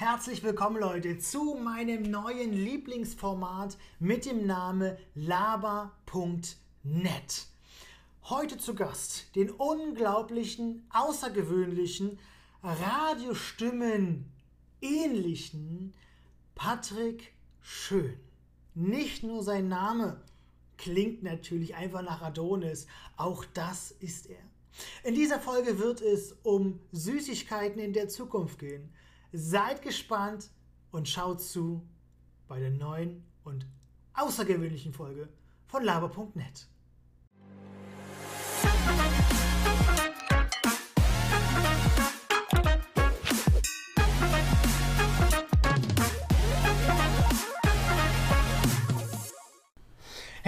Herzlich willkommen Leute zu meinem neuen Lieblingsformat mit dem Namen laber.net. Heute zu Gast den unglaublichen, außergewöhnlichen, Radiostimmen ähnlichen Patrick Schön. Nicht nur sein Name klingt natürlich einfach nach Adonis, auch das ist er. In dieser Folge wird es um Süßigkeiten in der Zukunft gehen. Seid gespannt und schaut zu bei der neuen und außergewöhnlichen Folge von laber.net.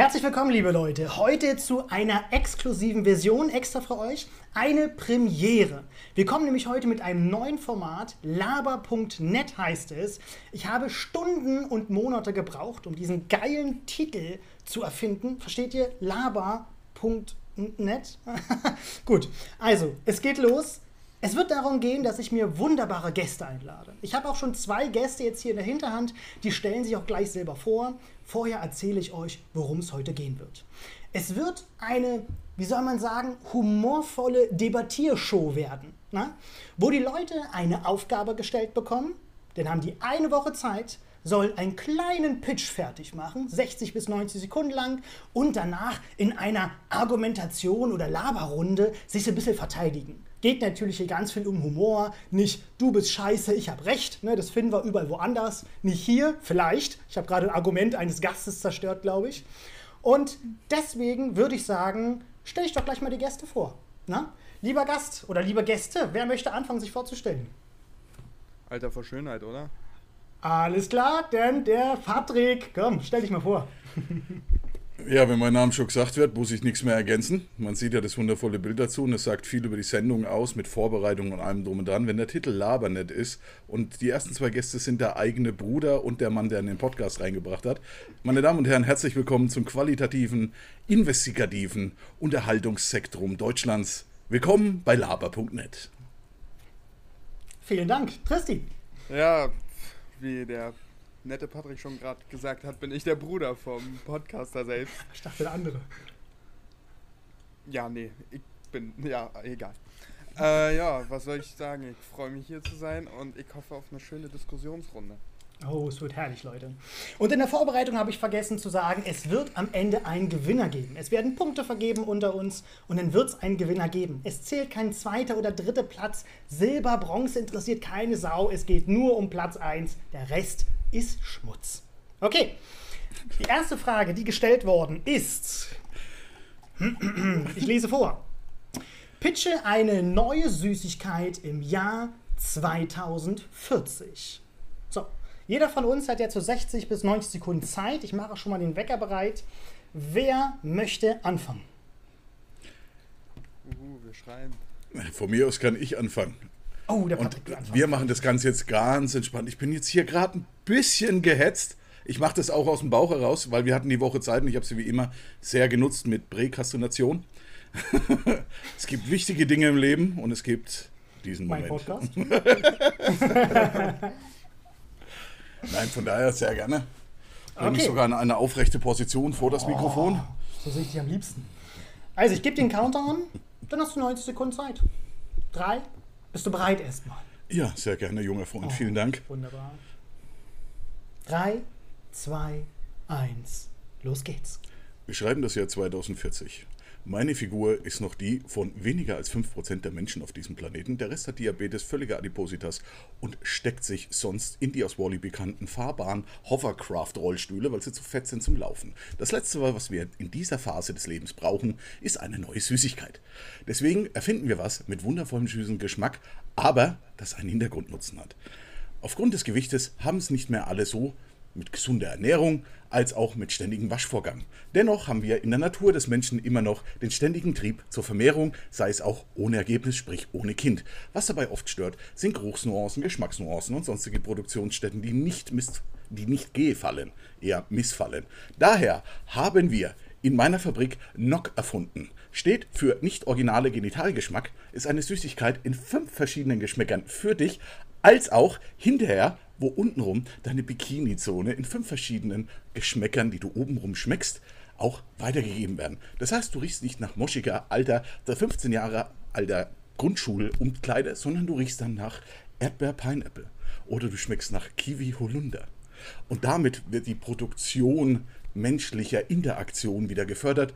Herzlich willkommen, liebe Leute. Heute zu einer exklusiven Version extra für euch. Eine Premiere. Wir kommen nämlich heute mit einem neuen Format. Laber.net heißt es. Ich habe Stunden und Monate gebraucht, um diesen geilen Titel zu erfinden. Versteht ihr? Laber.net. Gut, also, es geht los. Es wird darum gehen, dass ich mir wunderbare Gäste einlade. Ich habe auch schon zwei Gäste jetzt hier in der Hinterhand, die stellen sich auch gleich selber vor. Vorher erzähle ich euch, worum es heute gehen wird. Es wird eine, wie soll man sagen, humorvolle Debattiershow werden, na? wo die Leute eine Aufgabe gestellt bekommen, dann haben die eine Woche Zeit, sollen einen kleinen Pitch fertig machen, 60 bis 90 Sekunden lang, und danach in einer Argumentation oder Laberrunde sich so ein bisschen verteidigen. Geht natürlich hier ganz viel um Humor, nicht du bist scheiße, ich habe recht, ne, das finden wir überall woanders, nicht hier, vielleicht. Ich habe gerade ein Argument eines Gastes zerstört, glaube ich. Und deswegen würde ich sagen, stelle ich doch gleich mal die Gäste vor. Na? Ne? Lieber Gast oder liebe Gäste, wer möchte anfangen, sich vorzustellen? Alter vor Schönheit, oder? Alles klar, denn der Patrick, komm, stell dich mal vor. Ja, wenn mein Name schon gesagt wird, muss ich nichts mehr ergänzen. Man sieht ja das wundervolle Bild dazu und es sagt viel über die Sendung aus mit Vorbereitung und allem drum und dran. Wenn der Titel Labernet ist und die ersten zwei Gäste sind der eigene Bruder und der Mann, der in den Podcast reingebracht hat. Meine Damen und Herren, herzlich willkommen zum qualitativen, investigativen Unterhaltungssektrum Deutschlands. Willkommen bei laber.net. Vielen Dank, Tristi. Ja, wie der nette Patrick schon gerade gesagt hat, bin ich der Bruder vom Podcaster selbst. Ich dachte der andere. Ja, nee, ich bin, ja, egal. Äh, ja, was soll ich sagen? Ich freue mich hier zu sein und ich hoffe auf eine schöne Diskussionsrunde. Oh, es wird herrlich, Leute. Und in der Vorbereitung habe ich vergessen zu sagen, es wird am Ende einen Gewinner geben. Es werden Punkte vergeben unter uns und dann wird es einen Gewinner geben. Es zählt kein zweiter oder dritter Platz. Silber, Bronze interessiert keine Sau. Es geht nur um Platz 1. Der Rest ist Schmutz. Okay, die erste Frage, die gestellt worden ist, ich lese vor. Pitche eine neue Süßigkeit im Jahr 2040. So, jeder von uns hat jetzt so 60 bis 90 Sekunden Zeit. Ich mache schon mal den Wecker bereit. Wer möchte anfangen? Uhu, wir schreien. Von mir aus kann ich anfangen. Oh, der Patrick Und wir machen das Ganze jetzt ganz entspannt. Ich bin jetzt hier gerade ein bisschen gehetzt. Ich mache das auch aus dem Bauch heraus, weil wir hatten die Woche Zeit und ich habe sie wie immer sehr genutzt mit Präkastination. es gibt wichtige Dinge im Leben und es gibt diesen mein Moment. Podcast? Nein, von daher sehr gerne. Bringe okay. mich sogar in eine aufrechte Position vor das Mikrofon. Oh, so sehe ich dich am liebsten. Also ich gebe den Counter an, dann hast du 90 Sekunden Zeit. Drei, bist du bereit erstmal? Ja, sehr gerne, junger Freund. Oh, Vielen Dank. Wunderbar. Drei, zwei, eins. Los geht's. Wir schreiben das Jahr 2040. Meine Figur ist noch die von weniger als 5% der Menschen auf diesem Planeten. Der Rest hat Diabetes, völlige Adipositas und steckt sich sonst in die aus Wally bekannten fahrbaren Hovercraft-Rollstühle, weil sie zu fett sind zum Laufen. Das Letzte, was wir in dieser Phase des Lebens brauchen, ist eine neue Süßigkeit. Deswegen erfinden wir was mit wundervollem süßen Geschmack, aber das einen Hintergrundnutzen hat. Aufgrund des Gewichtes haben es nicht mehr alle so, mit gesunder Ernährung als auch mit ständigem Waschvorgang. Dennoch haben wir in der Natur des Menschen immer noch den ständigen Trieb zur Vermehrung, sei es auch ohne Ergebnis, sprich ohne Kind. Was dabei oft stört, sind Geruchsnuancen, Geschmacksnuancen und sonstige Produktionsstätten, die nicht, miss die nicht gefallen, eher missfallen. Daher haben wir in meiner Fabrik Nock erfunden. Steht für nicht originale Genitalgeschmack, ist eine Süßigkeit in fünf verschiedenen Geschmäckern für dich, als auch hinterher, wo untenrum deine Bikini-Zone in fünf verschiedenen Geschmäckern, die du obenrum schmeckst, auch weitergegeben werden. Das heißt, du riechst nicht nach moschiger, alter, 15 Jahre alter Grundschulumkleide, sondern du riechst dann nach Erdbeer-Pineapple. Oder du schmeckst nach Kiwi-Holunder. Und damit wird die Produktion menschlicher Interaktion wieder gefördert,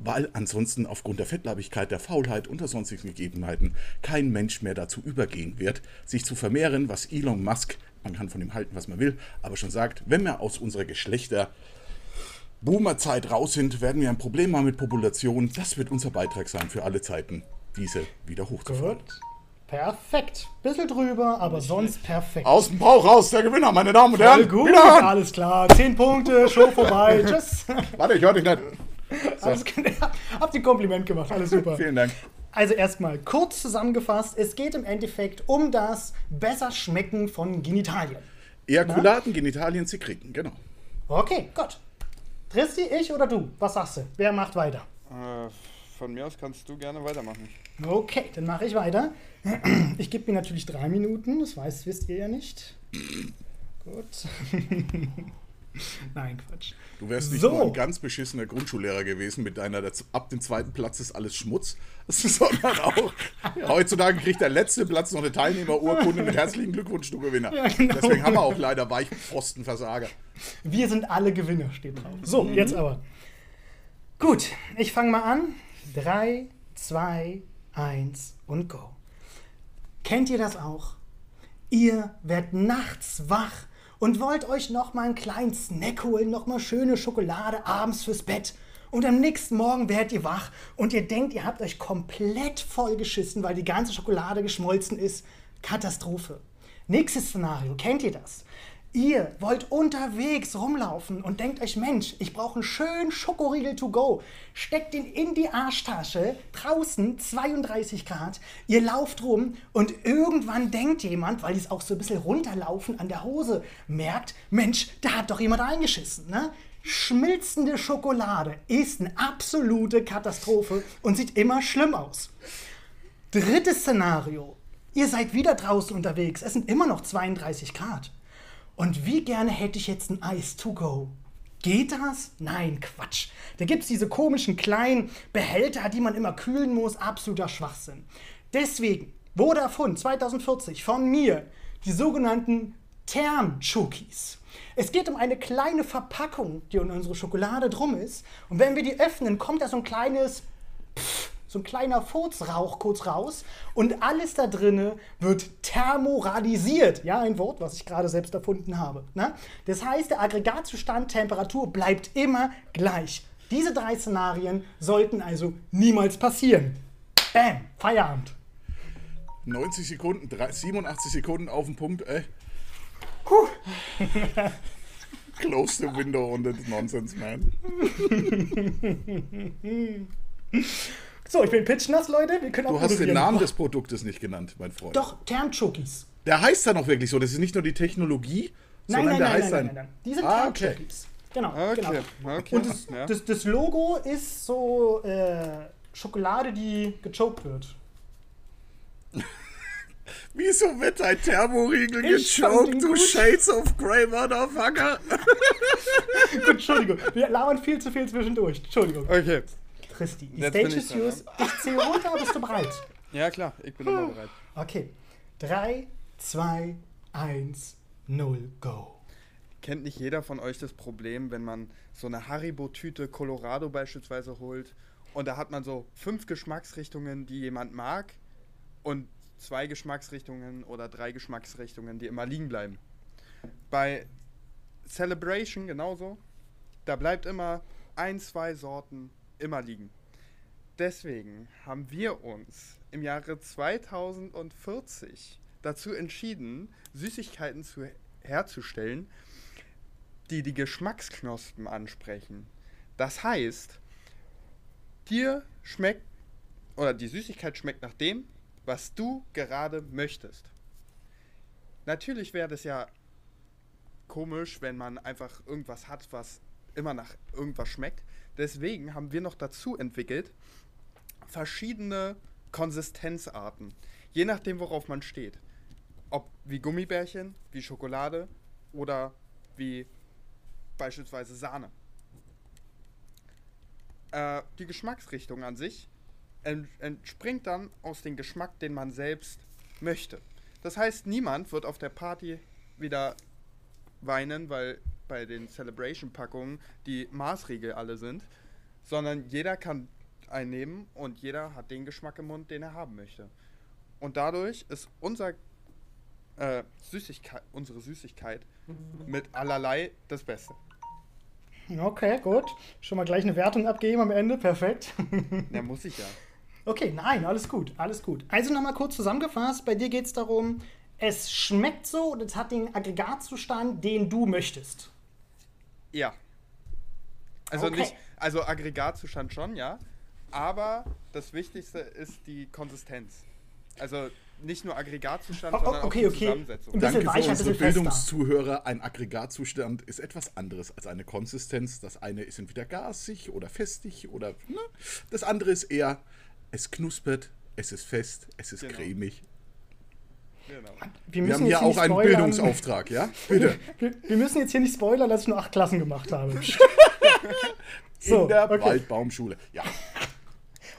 weil ansonsten aufgrund der Fettleibigkeit, der Faulheit und der sonstigen Gegebenheiten kein Mensch mehr dazu übergehen wird, sich zu vermehren, was Elon Musk, man kann von ihm halten, was man will, aber schon sagt, wenn wir aus unserer Geschlechter Boomerzeit raus sind, werden wir ein Problem haben mit Population. Das wird unser Beitrag sein für alle Zeiten, diese wieder hochzufahren. Gut. Perfekt. Bisschen drüber, aber sonst perfekt. Aus dem Bauch raus, der Gewinner, meine Damen und Herren. gut, alles klar. Zehn Punkte, Show vorbei. Tschüss. Warte, ich höre dich nicht. Alles, habt ihr Kompliment gemacht, alles super. Vielen Dank. Also erstmal kurz zusammengefasst, es geht im Endeffekt um das besser Schmecken von Genitalien. Ejakulaten, Genitalien, Sekreten, genau. Okay, gut. Tristi, ich oder du? Was sagst du? Wer macht weiter? Äh, von mir aus kannst du gerne weitermachen. Okay, dann mache ich weiter. Ich gebe mir natürlich drei Minuten, das weiß, wisst ihr ja nicht. Gut. Nein, Quatsch. Du wärst nicht So. nur ein ganz beschissener Grundschullehrer gewesen mit deiner, ab dem zweiten Platz ist alles Schmutz, sondern auch, heutzutage kriegt der letzte Platz noch eine Teilnehmerurkunde mit herzlichen Glückwunsch, du Gewinner. Ja, genau. Deswegen haben wir auch leider Weichpfostenversager. Wir sind alle Gewinner, steht drauf. So, jetzt aber. Gut, ich fange mal an. 3, 2, 1 und go. Kennt ihr das auch? Ihr werdet nachts wach und wollt euch noch mal einen kleinen Snack holen, noch mal schöne Schokolade abends fürs Bett. Und am nächsten Morgen werdet ihr wach und ihr denkt, ihr habt euch komplett vollgeschissen, weil die ganze Schokolade geschmolzen ist. Katastrophe. Nächstes Szenario, kennt ihr das? Ihr wollt unterwegs rumlaufen und denkt euch, Mensch, ich brauche einen schönen Schokoriegel to go. Steckt ihn in die Arschtasche, draußen 32 Grad, ihr lauft rum und irgendwann denkt jemand, weil die es auch so ein bisschen runterlaufen an der Hose, merkt, Mensch, da hat doch jemand eingeschissen. Ne? Schmilzende Schokolade ist eine absolute Katastrophe und sieht immer schlimm aus. Drittes Szenario. Ihr seid wieder draußen unterwegs. Es sind immer noch 32 Grad. Und wie gerne hätte ich jetzt ein Eis to go? Geht das? Nein, Quatsch. Da gibt es diese komischen kleinen Behälter, die man immer kühlen muss. Absoluter Schwachsinn. Deswegen wurde erfunden, 2040, von mir, die sogenannten Therm-Chokis. Es geht um eine kleine Verpackung, die um unsere Schokolade drum ist. Und wenn wir die öffnen, kommt da so ein kleines Pff, so ein kleiner Furzrauch kurz raus und alles da drinne wird thermoralisiert. Ja, ein Wort, was ich gerade selbst erfunden habe. Ne? Das heißt, der Aggregatzustand Temperatur bleibt immer gleich. Diese drei Szenarien sollten also niemals passieren. Bam, Feierabend. 90 Sekunden, drei- 87 Sekunden auf den Punkt, ey. Puh. Close the window on the nonsense, man. So, ich bin pitchnass, Leute. Wir können auch Du hast den. Namen des Produktes nicht genannt, mein Freund. Doch, Thermchokis. Der heißt dann auch wirklich so. Das ist nicht nur die Technologie, Nein, sondern nein, der nein, heißt nein, dann. nein, nein. Die sind Ah, okay. Genau, Okay, genau. okay. Und das, ja. das, das Logo ist so äh, Schokolade, die gechoked wird. Wieso wird dein Thermoriegel gechoked, du gut. Shades of Grey, Motherfucker? Gut, Entschuldigung, wir labern viel zu viel zwischendurch. Entschuldigung. Okay. Christi, die Jetzt Stage ich is dran, yours. Ich zähle runter, bist du bereit? Ja, klar, ich bin immer bereit. Okay. 3, 2, 1, 0, go. Kennt nicht jeder von euch das Problem, wenn man so eine Haribo-Tüte Colorado beispielsweise holt und da hat man so fünf Geschmacksrichtungen, die jemand mag und zwei Geschmacksrichtungen oder drei Geschmacksrichtungen, die immer liegen bleiben. Bei Celebration genauso. Da bleibt immer ein, zwei Sorten immer liegen. Deswegen haben wir uns im Jahre 2040 dazu entschieden, Süßigkeiten zu, herzustellen, die die Geschmacksknospen ansprechen. Das heißt, dir schmeckt oder die Süßigkeit schmeckt nach dem, was du gerade möchtest. Natürlich wäre das ja komisch, wenn man einfach irgendwas hat, was immer nach irgendwas schmeckt. Deswegen haben wir noch dazu entwickelt verschiedene Konsistenzarten, je nachdem, worauf man steht. ob wie Gummibärchen, wie Schokolade oder wie beispielsweise Sahne. Äh, die Geschmacksrichtung an sich ent entspringt dann aus dem Geschmack, den man selbst möchte. Das heißt, niemand wird auf der Party wieder weinen, weil bei den Celebration-Packungen die Maßriegel alle sind, sondern jeder kann einnehmen und jeder hat den Geschmack im Mund, den er haben möchte. Und dadurch ist unser äh, Süßigkeit, unsere Süßigkeit mit allerlei das Beste. Okay, gut. Schon mal gleich eine Wertung abgeben am Ende. Perfekt. Ja, muss ich ja. Okay, nein, alles gut, alles gut. Also nochmal kurz zusammengefasst, bei dir geht es darum, es schmeckt so und es hat den Aggregatzustand, den du möchtest. Ja. Also Okay. nicht, also Aggregatzustand schon, ja. Aber das Wichtigste ist die Konsistenz. Also nicht nur Aggregatzustand, Oh, oh, sondern okay, auch die okay. Zusammensetzung. Ein bisschen Danke für weicher, ein unsere. Bildungszuhörer. Ein Aggregatzustand ist etwas anderes als eine Konsistenz. Das eine ist entweder gasig oder festig oder ne? das andere ist eher, es knuspert, es ist fest, es ist Genau. cremig. Genau. Wir Wir haben hier auch einen spoilern. Bildungsauftrag, ja? Bitte. Wir, wir müssen jetzt hier nicht spoilern, dass ich nur acht Klassen gemacht habe. So, In der okay. Waldbaumschule. Ja,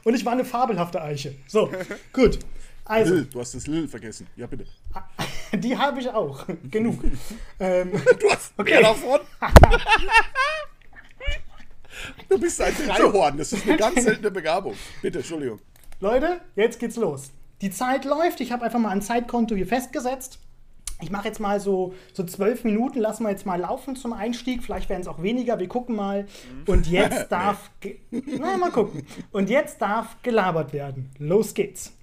Und ich war eine fabelhafte Eiche. So, gut. Also, Lil, du hast das Lil vergessen. Ja, bitte. die habe ich auch. Genug. ähm, Du hast Okay. mehr davon. Du bist ein Dreihorn. Das ist eine ganz seltene Begabung. Bitte, Entschuldigung. Leute, jetzt geht's los. Die Zeit läuft. Ich habe einfach mal ein Zeitkonto hier festgesetzt. Ich mache jetzt mal so, so zwölf Minuten, lassen wir jetzt mal laufen zum Einstieg. Vielleicht werden es auch weniger, wir gucken mal. Und jetzt darf. Na, mal gucken. Und jetzt darf gelabert werden. Los geht's.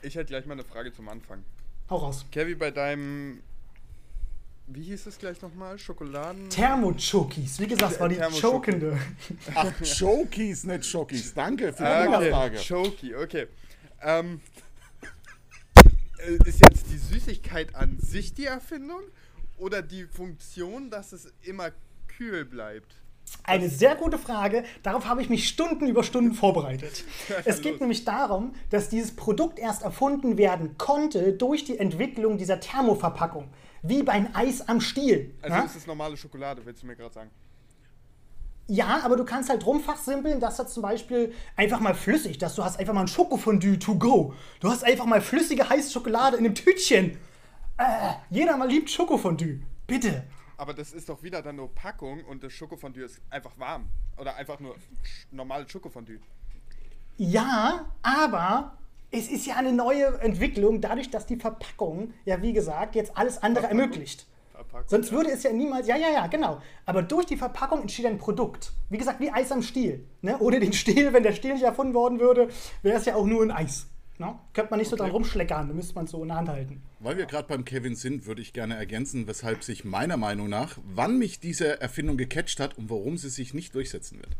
Ich hätte gleich mal eine Frage zum Anfang. Hau raus. Kevin, bei deinem. Wie hieß es gleich nochmal? Schokoladen. Thermochokis. Wie gesagt, das war die chokende. Ach, Chokies, nicht Schokis. Danke für die Ah, okay. Nachfrage. Choki, okay. Ähm, äh, ist jetzt die Süßigkeit an sich die Erfindung oder die Funktion, dass es immer kühl bleibt? Eine sehr gute Frage. Darauf habe ich mich Stunden über Stunden vorbereitet. Es geht nämlich darum, dass dieses Produkt erst erfunden werden konnte durch die Entwicklung dieser Thermoverpackung. Wie beim Eis am Stiel. Also ja? ist es normale Schokolade, willst du mir gerade sagen? Ja, aber du kannst halt rumfachsimpeln, dass das zum Beispiel einfach mal flüssig, dass du hast einfach mal ein Schokofondue to go. Du hast einfach mal flüssige heiße Schokolade in einem Tütchen. Äh, jeder mal liebt Schokofondue. Bitte. Aber das ist doch wieder dann nur Packung und das Schokofondue ist einfach warm. Oder einfach nur normales Schokofondue. Ja, aber es ist ja eine neue Entwicklung, dadurch, dass die Verpackung, ja wie gesagt, jetzt alles andere ermöglicht. Verpackung, Sonst ja. würde es ja niemals, ja, ja, ja, genau. Aber durch die Verpackung entsteht ein Produkt. Wie gesagt, wie Eis am Stiel. Ne? Ohne den Stiel, wenn der Stiel nicht erfunden worden würde, wäre es ja auch nur ein Eis. Ne? Könnte man nicht so dran rumschleckern, da müsste man es so in der Hand halten. Weil wir gerade beim Kevin sind, würde ich gerne ergänzen, weshalb sich meiner Meinung nach, wann mich diese Erfindung gecatcht hat und warum sie sich nicht durchsetzen wird.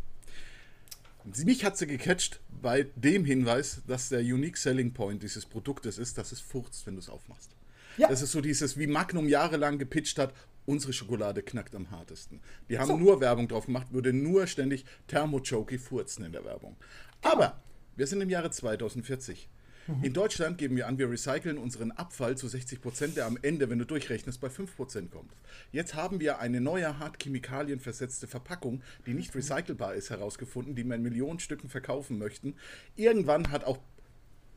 Mich hat sie gecatcht bei dem Hinweis, dass der Unique Selling Point dieses Produktes ist, dass es furzt, wenn du es aufmachst. Ja. Das ist so dieses, wie Magnum jahrelang gepitcht hat, unsere Schokolade knackt am hartesten. Die haben So. nur Werbung drauf gemacht, würde nur ständig Thermochoki furzen in der Werbung. Aber wir sind im Jahre 2040. In Deutschland geben wir an, wir recyceln unseren Abfall zu 60 Prozent, der am Ende, wenn du durchrechnest, bei 5 Prozent kommt. Jetzt haben wir eine neue, hart Chemikalien versetzte Verpackung, die nicht recycelbar ist, herausgefunden, die wir in Millionen Stücken verkaufen möchten. Irgendwann hat auch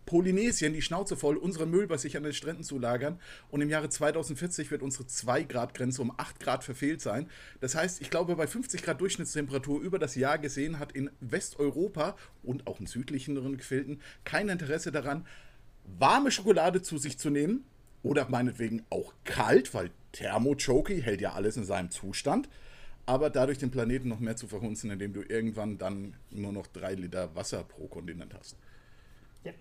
Polynesien die Schnauze voll, unseren Müll bei sich an den Stränden zu lagern. Und im Jahre 2040 wird unsere 2-Grad-Grenze um 8 Grad verfehlt sein. Das heißt, ich glaube, bei 50 Grad Durchschnittstemperatur über das Jahr gesehen hat in Westeuropa und auch in südlicheren Gefilden kein Interesse daran, warme Schokolade zu sich zu nehmen. Oder meinetwegen auch kalt, weil Thermochoki hält ja alles in seinem Zustand. Aber dadurch den Planeten noch mehr zu verhunzen, indem du irgendwann dann nur noch drei Liter Wasser pro Kontinent hast. Ja.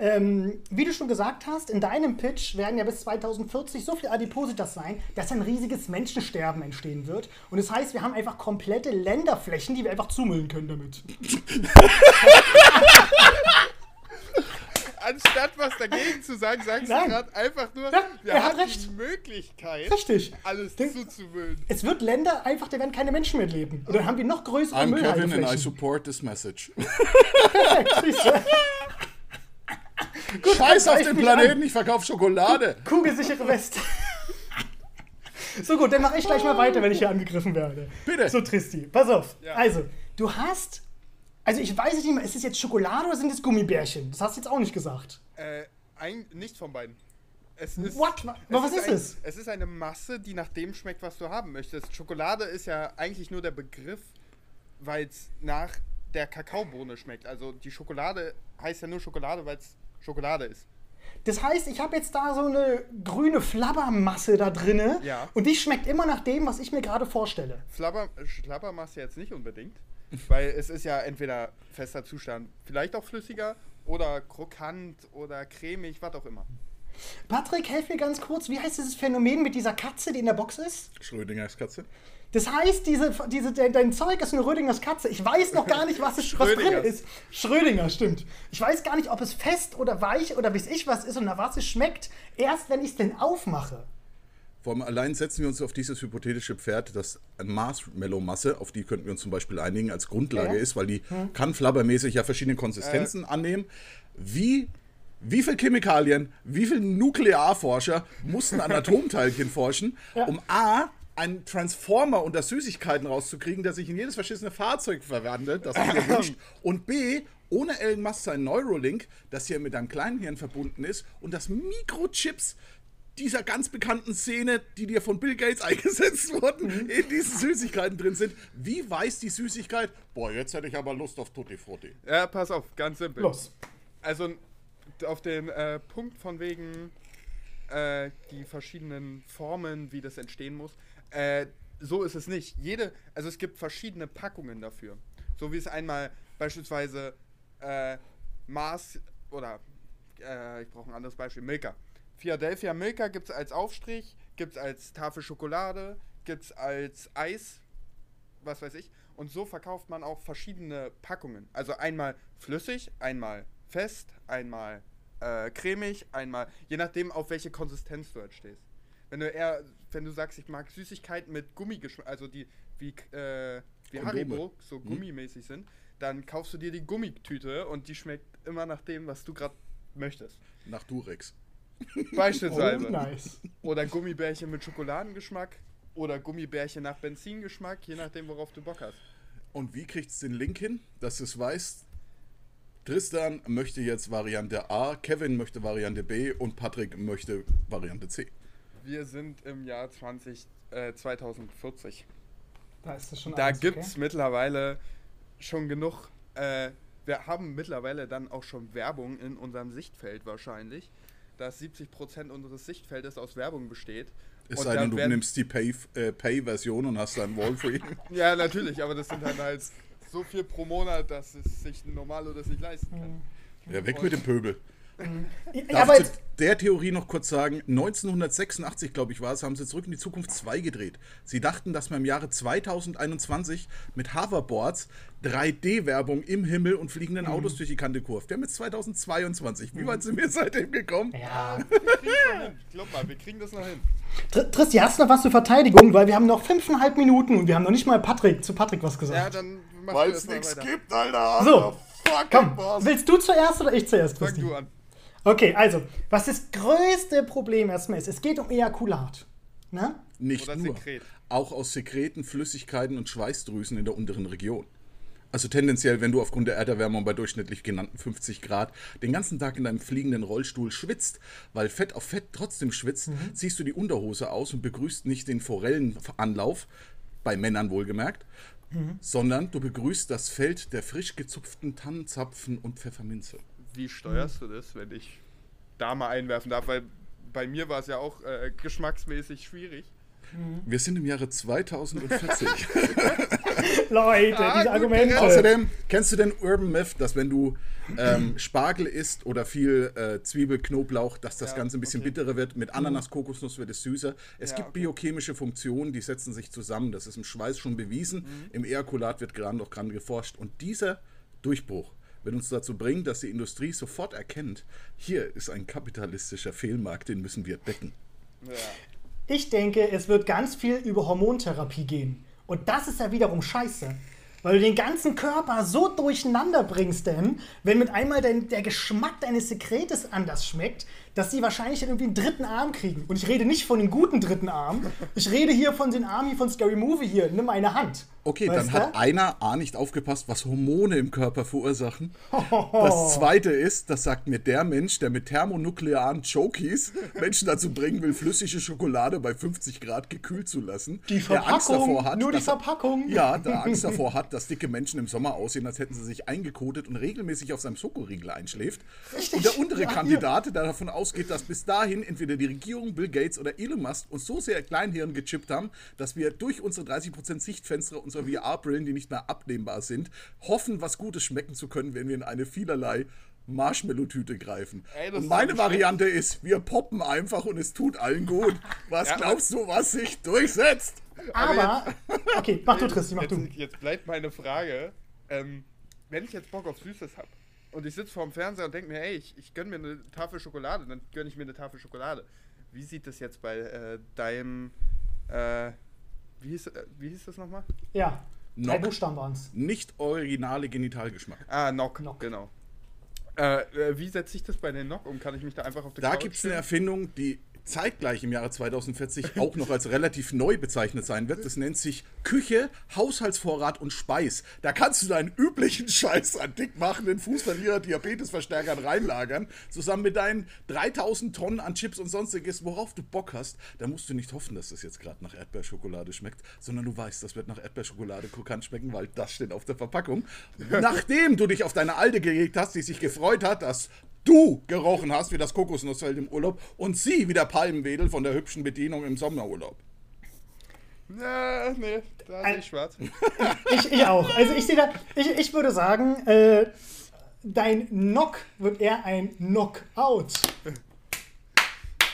Ähm, wie du schon gesagt hast, in deinem Pitch werden ja bis 2040 so viel Adipositas sein, dass ein riesiges Menschensterben entstehen wird. Und das heißt, wir haben einfach komplette Länderflächen, die wir einfach zumüllen können damit. Anstatt was dagegen zu sagen, sagst Nein. du gerade einfach nur, Ja, wir haben recht. die Möglichkeit, Richtig. alles Den- zuzumüllen. Es wird Länder einfach, da werden keine Menschen mehr leben. Und dann haben wir noch größere I'm Kevin and I support this message. Siehst du? Scheiß auf den Planeten, ich verkaufe Schokolade. Kugelsichere Weste. so gut, dann mache ich gleich mal weiter, wenn ich hier angegriffen werde. Bitte. So, Tristi, pass auf. Ja. Also, du hast. Also, ich weiß nicht mehr, ist es jetzt Schokolade oder sind es Gummibärchen? Das hast du jetzt auch nicht gesagt. Äh, ein, nichts von beiden. Es ist, What? Was ist ein, es? Es ist eine Masse, die nach dem schmeckt, was du haben möchtest. Schokolade ist ja eigentlich nur der Begriff, weil es nach der Kakaobohne schmeckt. Also die Schokolade heißt ja nur Schokolade, weil es Schokolade ist. Das heißt, ich habe jetzt da so eine grüne Flabbermasse da drinne Ja. und die schmeckt immer nach dem, was ich mir gerade vorstelle. Flabber, du jetzt nicht unbedingt, weil es ist ja entweder fester Zustand, vielleicht auch flüssiger oder krokant oder cremig, was auch immer. Patrick, helf mir ganz kurz, wie heißt dieses Phänomen mit dieser Katze, die in der Box ist? Schrödingers Katze. Das heißt, diese, diese, dein, Zeug ist eine Rödingers Katze. Ich weiß noch gar nicht, was, es, was drin ist. Schrödinger, stimmt. Ich weiß gar nicht, ob es fest oder weich oder wie ich was ist und nach was es schmeckt. Erst wenn ich es denn aufmache. Vor allem allein setzen wir uns auf dieses hypothetische Pferd, dass Marshmallow-Masse, auf die könnten wir uns zum Beispiel einigen, als Grundlage. Hm. ist, weil die kann flabbermäßig ja verschiedene Konsistenzen annehmen. Wie, wie viel Chemikalien, wie viele Nuklearforscher mussten an Atomteilchen forschen, um A, einen Transformer unter Süßigkeiten rauszukriegen, der sich in jedes verschissene Fahrzeug verwandelt, das sich hier wünscht, und B, ohne Elon Musk sein Neurolink, das hier mit deinem kleinen Hirn verbunden ist und das Mikrochips dieser ganz bekannten Szene, die dir von Bill Gates eingesetzt wurden, in diesen Süßigkeiten drin sind. Wie weiß die Süßigkeit? Boah, jetzt hätte ich aber Lust auf Tutti Frutti. Ja, pass auf, ganz simpel. Los. Also auf den äh, Punkt von wegen äh, die verschiedenen Formen, wie das entstehen muss. Äh, so ist es nicht. Jede, also es gibt verschiedene Packungen dafür. So wie es einmal beispielsweise äh, Mars oder äh, ich brauche ein anderes Beispiel, Milka. Philadelphia Milka gibt es als Aufstrich, gibt es als Tafel Schokolade, gibt es als Eis, was weiß ich. Und so verkauft man auch verschiedene Packungen. Also einmal flüssig, einmal fest, einmal äh, cremig, einmal, je nachdem, auf welche Konsistenz du halt stehst. Wenn du eher, wenn du sagst, ich mag Süßigkeiten mit Gummigeschmack, also die wie, äh, wie. Haribo so gummimäßig sind, dann kaufst du dir die Gummitüte und die schmeckt immer nach dem, was du gerade möchtest. Nach Durex. Beispielsweise. Oh, nice. Oder Gummibärchen mit Schokoladengeschmack. Oder Gummibärchen nach Benzingeschmack, je nachdem, worauf du Bock hast. Und wie kriegt es den Link hin, dass es weiß? Tristan möchte jetzt Variante A, Kevin möchte Variante B und Patrick möchte Variante C. Wir sind im Jahr 20, äh, 2040. Da ist das schon Da alles, gibt okay? es mittlerweile schon genug. Äh, wir haben mittlerweile dann auch schon Werbung in unserem Sichtfeld wahrscheinlich, dass 70% unseres Sichtfeldes aus Werbung besteht. Es sei denn, du nimmst die Pay- äh, Pay-Version und hast dann Wall-Free. Ja, natürlich, aber das sind dann halt so viel pro Monat, dass es sich ein Normalo das nicht leisten kann. ja, weg mit dem Pöbel. Ja, Darf ich zu der Theorie noch kurz sagen, 1986, glaube ich, war es, haben sie zurück in die Zukunft 2 gedreht. Sie dachten, dass man im Jahre 2021 mit Hoverboards 3D-Werbung im Himmel und fliegenden Mhm. Autos durch die Kante kurft. Wir haben jetzt 2022. Wie weit sind wir seitdem gekommen? ja. Glaub mal, wir kriegen das noch hin. Tr- Tristi, hast du noch was zur Verteidigung? Weil wir haben noch fünfeinhalb Minuten und wir haben noch nicht mal Patrick, zu Patrick was Ja, gesagt. dann mach Weil es nichts gibt, Alter. So, Komm, Boss. willst du zuerst oder ich zuerst, Fang Tristi? du an. Okay, also, was das größte Problem erstmal ist, es geht um Ejakulat. Ne? Nicht Oder nur. Sekret. Auch aus Sekreten, Flüssigkeiten und Schweißdrüsen in der unteren Region. Also tendenziell, wenn du aufgrund der Erderwärmung bei durchschnittlich genannten 50 Grad den ganzen Tag in deinem fliegenden Rollstuhl schwitzt, weil Fett auf Fett trotzdem schwitzt, ziehst du die Unterhose aus und begrüßt nicht den Forellenanlauf, bei Männern wohlgemerkt, sondern du begrüßt das Feld der frisch gezupften Tannenzapfen und Pfefferminze. Wie steuerst du das, wenn ich da mal einwerfen darf? Weil bei mir war es ja auch äh, geschmacksmäßig schwierig. Wir sind im Jahre 2040. Leute, Ah, diese gut Argumente. Außerdem, kennst du den Urban Myth, dass wenn du ähm, Spargel isst oder viel äh, Zwiebel, Knoblauch, dass das Ja, Ganze ein bisschen okay. bitterer wird? Mit Ananas, Kokosnuss wird es süßer. Es Ja, gibt okay. biochemische Funktionen, die setzen sich zusammen. Das ist im Schweiß schon bewiesen. Mhm. Im Ejakulat wird gerade noch dran geforscht. Und dieser Durchbruch wird uns dazu bringen, dass die Industrie sofort erkennt, hier ist ein kapitalistischer Fehlmarkt, den müssen wir decken. Ja. Ich denke, es wird ganz viel über Hormontherapie gehen. Und das ist ja wiederum scheiße. Weil du den ganzen Körper so durcheinander bringst, denn, wenn mit einmal dein, der Geschmack deines Sekretes anders schmeckt, dass sie wahrscheinlich dann irgendwie einen dritten Arm kriegen. Und ich rede nicht von dem guten dritten Arm. Ich rede hier von den Arm von Scary Movie hier. Nimm meine Hand. Okay, dann hat einer A nicht aufgepasst, was Hormone im Körper verursachen. Das zweite ist, das sagt mir der Mensch, der mit thermonuklearen Chokies Menschen dazu bringen will, flüssige Schokolade bei 50 Grad gekühlt zu lassen. Die der Angst Verpackung, davor hat, nur die dass- Verpackung. Ja, der Angst davor hat, dass dicke Menschen im Sommer aussehen, als hätten sie sich eingekotet und regelmäßig auf seinem Schokoriegel einschläft. Richtig. Und der untere Ja. Kandidat, der davon ausgeht, dass bis dahin entweder die Regierung, Bill Gates oder Elon Musk uns so sehr Kleinhirn gechippt haben, dass wir durch unsere 30% Sichtfenster unserer VR-Brillen, die nicht mehr abnehmbar sind, hoffen, was Gutes schmecken zu können, wenn wir in eine vielerlei Marshmallow-Tüte greifen. Ey, und ist meine doch Variante ist, wir poppen einfach und es tut allen gut. Was Ja, glaubst du, was sich durchsetzt? Aber, okay, mach du, Tristi, mach jetzt, du. Jetzt bleibt meine Frage, ähm, wenn ich jetzt Bock auf Süßes habe und ich sitze vorm Fernseher und denke mir, ey, ich, ich gönne mir eine Tafel Schokolade, dann gönne ich mir eine Tafel Schokolade. Wie sieht das jetzt bei äh, deinem, äh, wie hieß, äh, wie hieß das nochmal? Ja, drei Nock. Buchstaben waren's. Nicht originale Genitalgeschmack. Ah, Nock, Nock. genau. Äh, äh, wie setze ich das bei den Nock um? Kann ich mich da einfach auf der Da gibt es eine? Erfindung, die zeitgleich im Jahre 2040 auch noch als relativ neu bezeichnet sein wird. Das nennt sich Küche, Haushaltsvorrat und Speis. Da kannst du deinen üblichen Scheiß an dickmachenden Fußverlierer, Diabetesverstärkern reinlagern, zusammen mit deinen 3000 Tonnen an Chips und sonstiges, worauf du Bock hast. Da musst du nicht hoffen, dass das jetzt gerade nach Erdbeerschokolade schmeckt, sondern du weißt, das wird nach Erdbeerschokolade krokant schmecken, weil das steht auf der Verpackung. Nachdem du dich auf deine Alte gelegt hast, die sich gefreut hat, dass du gerochen hast wie das Kokosnussfeld im Urlaub und sie wie der Palmenwedel von der hübschen Bedienung im Sommerurlaub. Ja, nee, da sehe ich schwarz. Ich, ich auch. Also ich sehe da, ich, ich würde sagen, äh, dein Knock wird eher ein Knockout.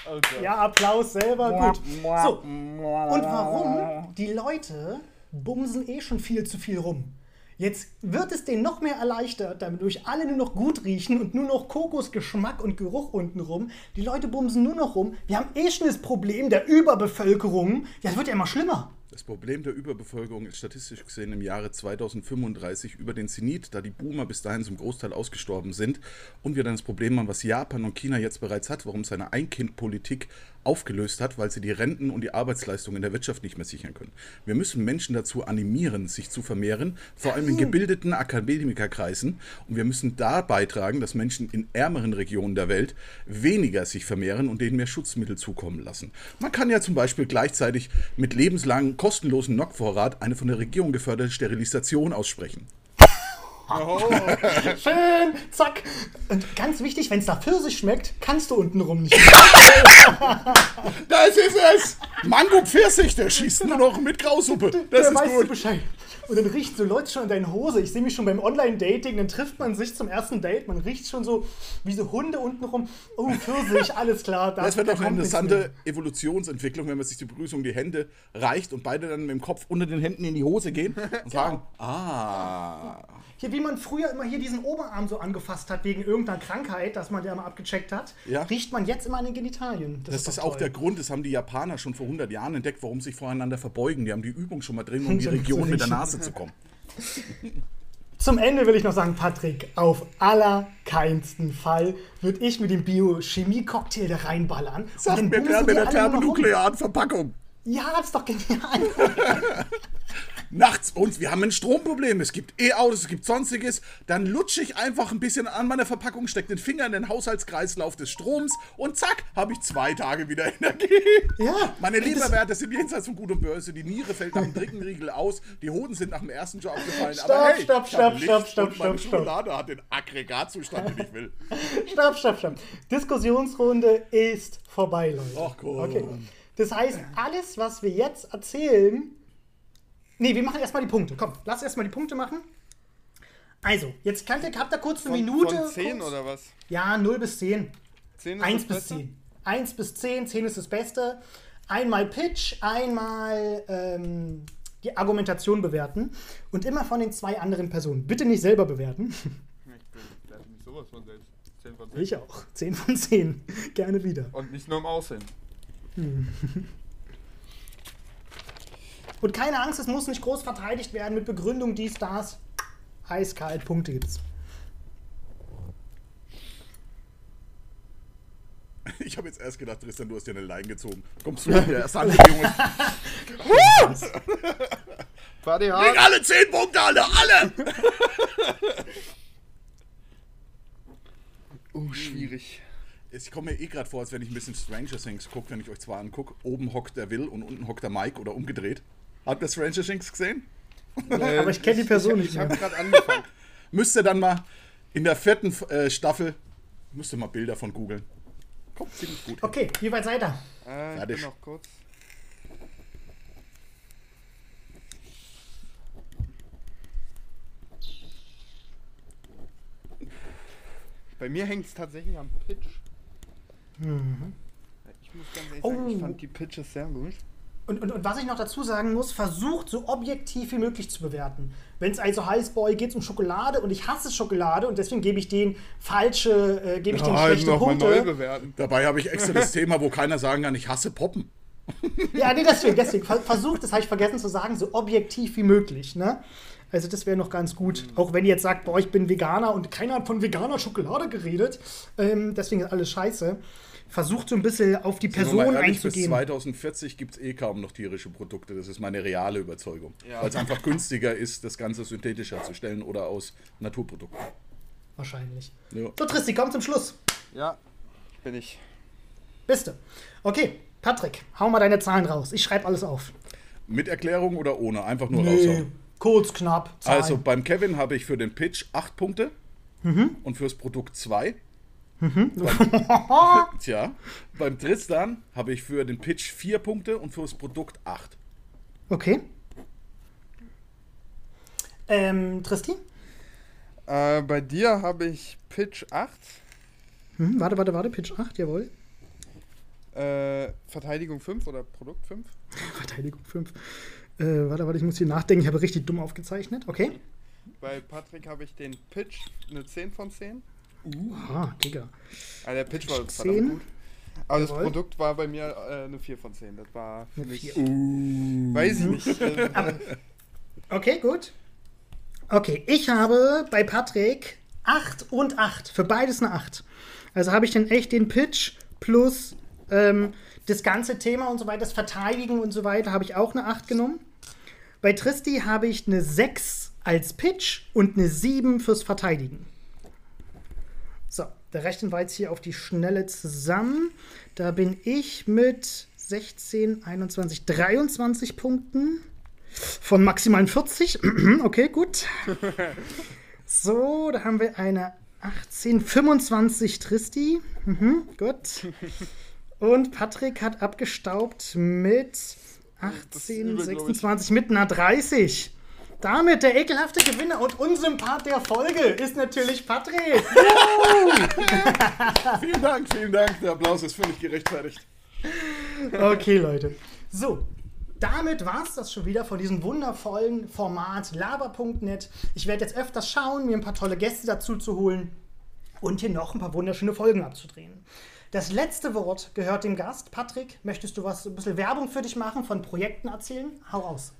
Also, Ja, Applaus selber, gut. So, und warum? Die Leute bumsen eh schon viel zu viel rum. Jetzt wird es denen noch mehr erleichtert, damit durch alle nur noch gut riechen und nur noch Kokosgeschmack und Geruch unten rum. Die Leute bumsen nur noch rum. Wir haben eh schon das Problem der Überbevölkerung. Ja, das wird ja immer schlimmer. Das Problem der Überbevölkerung ist statistisch gesehen im Jahre 2035 über den Zenit, da die Boomer bis dahin zum Großteil ausgestorben sind und wir dann das Problem haben, was Japan und China jetzt bereits hat, warum seine Ein-Kind-Politik aufgelöst hat, weil sie die Renten und die Arbeitsleistungen in der Wirtschaft nicht mehr sichern können. Wir müssen Menschen dazu animieren, sich zu vermehren, vor allem in gebildeten Akademikerkreisen und wir müssen da beitragen, dass Menschen in ärmeren Regionen der Welt weniger sich vermehren und denen mehr Schutzmittel zukommen lassen. Man kann ja zum Beispiel gleichzeitig mit lebenslangen kostenlosen Nockvorrat eine von der Regierung geförderte Sterilisation aussprechen. Oh, Schön, zack. Und ganz wichtig, wenn es nach Pfirsich schmeckt, kannst du unten rum nicht. Das ist es! Mango Pfirsich, der schießt nur noch mit Grausuppe. Das Da ist gut. Bescheid. Und dann riecht so Leute schon in deine Hose. Ich sehe mich schon beim Online-Dating, dann trifft man sich zum ersten Date, man riecht schon so wie so Hunde unten rum. Oh, Pfirsich, alles klar. Da, Das wird da doch eine interessante. Evolutionsentwicklung, wenn man sich die Begrüßung die Hände reicht und beide dann mit dem Kopf unter den Händen in die Hose gehen und sagen, ah. Hier, wie man früher immer hier diesen Oberarm so angefasst hat wegen irgendeiner Krankheit, dass man der mal abgecheckt hat, Ja. riecht man jetzt immer an den Genitalien. Das ist doch auch der Grund, das haben die Japaner schon vor 100 Jahren entdeckt, warum sie sich voreinander verbeugen. Die haben die Übung schon mal drin, um in die Region mit der. Nase zu kommen. Zum Ende will ich noch sagen, Patrick, auf allerkeinsten Fall würde ich mit dem Biochemie-Cocktail da reinballern. Sag mir der mit der thermonuklearen Verpackung. Ja, das ist doch genial. Nachts und wir haben ein Stromproblem. Es gibt E-Autos, es gibt sonstiges. Dann lutsche ich einfach ein bisschen an meiner Verpackung, stecke den Finger in den Haushaltskreislauf des Stroms und zack, habe ich zwei Tage wieder Energie. Ja. Meine Das- Leberwerte sind jenseits von Gut und Böse. Die Niere fällt nach dem dritten Riegel aus. Die Hoden sind nach dem ersten schon aufgefallen. Stopp, Aber hey, stopp, stopp, stopp, stopp, stopp, stopp. Schokolade hat den Aggregatzustand, den ich will. stopp, stopp, stopp. Diskussionsrunde ist vorbei, Leute. Ach komm. Okay. Das heißt, alles, was wir jetzt erzählen. Nee, wir machen erstmal die Punkte. Komm, lass erstmal die Punkte machen. Also, jetzt könnt ihr, habt ihr kurz eine von, Minute. von 10 kurz. oder was? Ja, 0 bis 10. 10 ist 1 das bis Beste? 10. 1 bis 10, 10 ist das Beste. Einmal Pitch, einmal ähm, die Argumentation bewerten und immer von den zwei anderen Personen. Bitte nicht selber bewerten. Ich bewerte mich sowas von selbst. 10 von 10. Ich auch. 10 von 10. Gerne wieder. Und nicht nur im Aussehen. Und keine Angst, es muss nicht groß verteidigt werden mit Begründung dies, das. Eiskalt, Punkte gibt's. Ich habe jetzt erst gedacht, Tristan, du hast dir eine Line gezogen. Kommst du mit der ersten Ankündigung? Party Krieg hard. alle 10 Punkte, alle, alle! Oh, schwierig. Ich komme mir eh gerade vor, als wenn ich ein bisschen Stranger Things gucke, wenn ich euch zwar angucke. Oben hockt der Will und unten hockt der Mike oder umgedreht. Habt ihr Stranger Things gesehen? Aber ich kenne die Person ich, nicht Ich habe gerade angefangen. Müsst ihr dann mal in der vierten äh, Staffel, müsst ihr mal Bilder von googeln. Kommt ziemlich gut. hin. Okay, wie weit seid ihr? Äh, ich Fertig. bin noch kurz. Bei mir hängt es tatsächlich am Pitch. Ich muss ganz ehrlich sagen, ich Oh. fand die Pitches sehr gut. Und, und, und was ich noch dazu sagen muss, versucht so objektiv wie möglich zu bewerten. Wenn es also heißt, boah, hier geht es um Schokolade und ich hasse Schokolade und deswegen gebe ich denen falsche, äh, gebe ich denen schlechte Punkte. bewerten. Dabei habe ich extra das Thema, wo keiner sagen kann, ich hasse Poppen. Ja, nee, deswegen, deswegen. Ver- Versucht, das habe ich vergessen zu sagen, so objektiv wie möglich. Ne? Also das wäre noch ganz gut. Auch wenn ihr jetzt sagt, boah, ich bin Veganer und keiner hat von veganer Schokolade geredet. Ähm, deswegen ist alles scheiße. Versucht so ein bisschen auf die Person mal ehrlich, bis einzugehen. 2040 gibt es eh kaum noch tierische Produkte. Das ist meine reale Überzeugung. Ja. Weil es einfach günstiger ist, das Ganze synthetisch herzustellen oder aus Naturprodukten. Wahrscheinlich. Ja. So, Tristi, komm zum Schluss. Ja, bin ich. Bist du. Okay, Patrick, hau mal deine Zahlen raus. Ich schreibe alles auf. Mit Erklärung oder ohne? Einfach nur raushauen. kurz, knapp. Zahlen. Also beim Kevin habe ich für den Pitch 8 Punkte Mhm. und fürs Produkt 2. Tja, beim Tristan habe ich für den Pitch 4 Punkte und fürs Produkt 8. Okay. Ähm, Tristi? Äh, bei dir habe ich Pitch 8, Hm, warte, warte, warte. Pitch 8, jawohl. Äh, Verteidigung 5 oder Produkt 5. Verteidigung 5. Äh, warte, warte, ich muss hier nachdenken. Ich habe richtig dumm aufgezeichnet. Okay. Bei Patrick habe ich den Pitch eine 10 von 10. Ah, Digga. Ah, der Pitch war Pitch verdammt 10. gut. Aber das Jawohl. Produkt war bei mir äh, eine 4 von 10. Das war für Eine mich. vier. Weiß ich nicht. Okay, gut. Okay, ich habe bei Patrick 8 und 8. Für beides eine 8. Also habe ich dann echt den Pitch plus ähm, das ganze Thema und so weiter, das Verteidigen und so weiter, habe ich auch eine 8 genommen. Bei Tristi habe ich eine 6 als Pitch und eine 7 fürs Verteidigen. So, da rechnen wir jetzt hier auf die Schnelle zusammen. Da bin ich mit 16, 21, 23 Punkten. Von maximalen 40. okay, gut. So, da haben wir eine 18, 25 Tristi. Mhm, gut. Und Patrick hat abgestaubt mit 18, übel, glaub ich. 26, mit einer 30. Damit der ekelhafte Gewinner und Unsympath der Folge ist natürlich Patrick. Vielen Dank, vielen Dank. Der Applaus ist völlig gerechtfertigt. Okay, Leute. So, damit war es das schon wieder von diesem wundervollen Format laber.net. Ich werde jetzt öfters schauen, mir ein paar tolle Gäste dazu zu holen und hier noch ein paar wunderschöne Folgen abzudrehen. Das letzte Wort gehört dem Gast. Patrick, möchtest du was, ein bisschen Werbung für dich machen, von Projekten erzählen? Hau raus.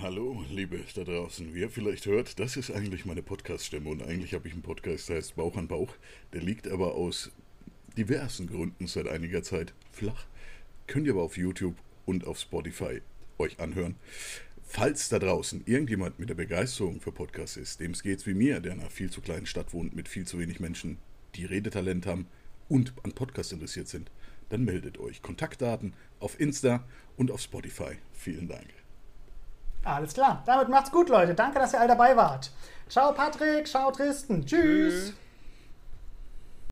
Hallo, Liebe da draußen. Wie ihr vielleicht hört, das ist eigentlich meine Podcast-Stimme und eigentlich habe ich einen Podcast, der heißt Bauch an Bauch. Der liegt aber aus diversen Gründen seit einiger Zeit flach. Könnt ihr aber auf YouTube und auf Spotify euch anhören. Falls da draußen irgendjemand mit der Begeisterung für Podcasts ist, dem es geht wie mir, der in einer viel zu kleinen Stadt wohnt mit viel zu wenig Menschen, die Redetalent haben und an Podcasts interessiert sind, dann meldet euch. Kontaktdaten auf Insta und auf Spotify. Vielen Dank. Alles klar. Damit macht's gut, Leute. Danke, dass ihr all dabei wart. Ciao, Patrick. Ciao, Tristan. Tschüss. Tschüss.